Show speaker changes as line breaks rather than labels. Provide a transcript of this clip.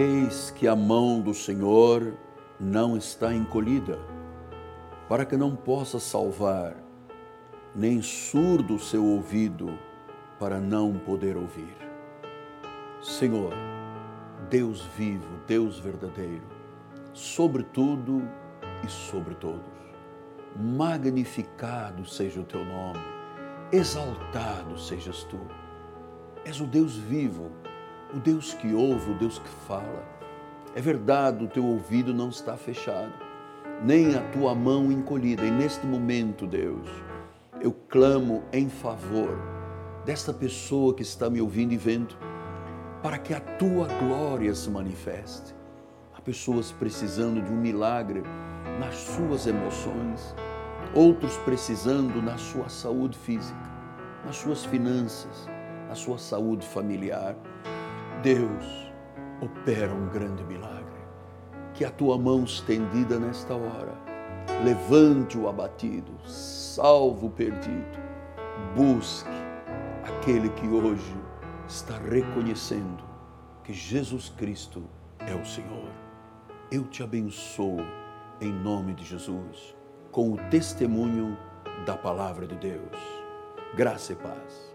Eis que a mão do Senhor não está encolhida, para que não possa salvar, nem surdo o seu ouvido, para não poder ouvir. Senhor, Deus vivo, Deus verdadeiro, sobre tudo e sobre todos, magnificado seja o teu nome, exaltado sejas tu. És o Deus vivo, o Deus que ouve, o Deus que fala. É verdade, o teu ouvido não está fechado, nem a tua mão encolhida. E neste momento, Deus, eu clamo em favor desta pessoa que está me ouvindo e vendo, para que a tua glória se manifeste. Há pessoas precisando de um milagre nas suas emoções, outros precisando na sua saúde física, nas suas finanças, na sua saúde familiar. Deus opera um grande milagre. Que a tua mão estendida nesta hora levante o abatido, salve o perdido, busque aquele que hoje está reconhecendo que Jesus Cristo é o Senhor. Eu te abençoo em nome de Jesus, com o testemunho da palavra de Deus. Graça e paz.